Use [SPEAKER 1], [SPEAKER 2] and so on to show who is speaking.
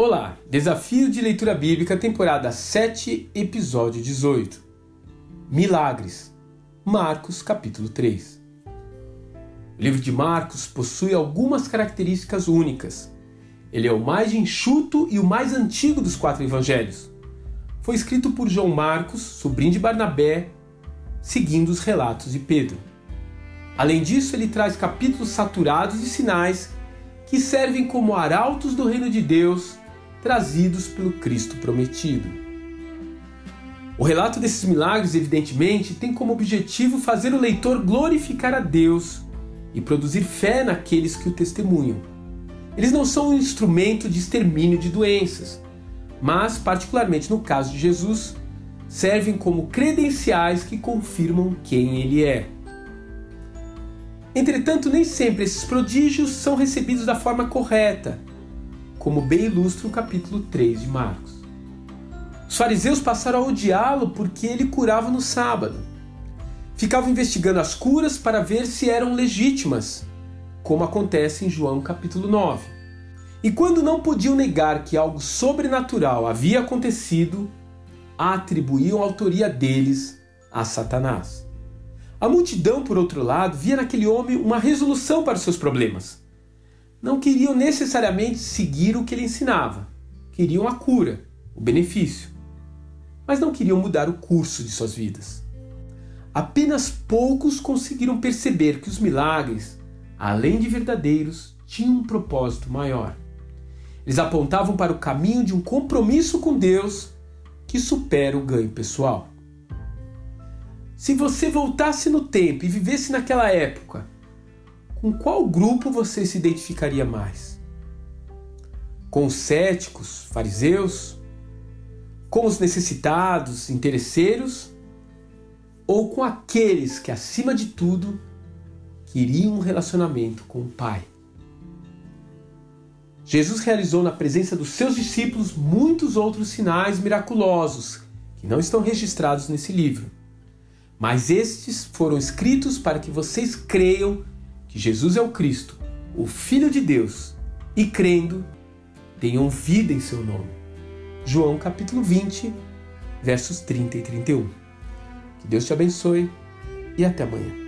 [SPEAKER 1] Olá, Desafio de Leitura Bíblica, temporada 7, episódio 18. Milagres. Marcos, capítulo 3. O livro de Marcos possui algumas características únicas. Ele é o mais enxuto e o mais antigo dos quatro evangelhos. Foi escrito por João Marcos, sobrinho de Barnabé, seguindo os relatos de Pedro. Além disso, ele traz capítulos saturados de sinais que servem como arautos do reino de Deus trazidos pelo Cristo prometido. O relato desses milagres, evidentemente, tem como objetivo fazer o leitor glorificar a Deus e produzir fé naqueles que o testemunham. Eles não são um instrumento de extermínio de doenças, mas, particularmente no caso de Jesus, servem como credenciais que confirmam quem ele é. Entretanto, nem sempre esses prodígios são recebidos da forma correta como bem ilustra o capítulo 3 de Marcos. Os fariseus passaram a odiá-lo porque ele curava no sábado. Ficavam investigando as curas para ver se eram legítimas, como acontece em João capítulo 9. E quando não podiam negar que algo sobrenatural havia acontecido, atribuíam a autoria deles a Satanás. A multidão, por outro lado, via naquele homem uma resolução para os seus problemas não queriam necessariamente seguir o que ele ensinava. Queriam a cura, o benefício, mas não queriam mudar o curso de suas vidas. Apenas poucos conseguiram perceber que os milagres, além de verdadeiros, tinham um propósito maior. Eles apontavam para o caminho de um compromisso com Deus que supera o ganho pessoal. Se você voltasse no tempo e vivesse naquela época, com qual grupo você se identificaria mais? Com os céticos, fariseus? Com os necessitados, interesseiros? Ou com aqueles que, acima de tudo, queriam um relacionamento com o Pai? Jesus realizou na presença dos seus discípulos muitos outros sinais miraculosos que não estão registrados nesse livro. Mas estes foram escritos para que vocês creiam que Jesus é o Cristo, o Filho de Deus, e crendo, tenham vida em seu nome. João capítulo 20, versos 30 e 31. Que Deus te abençoe e até amanhã.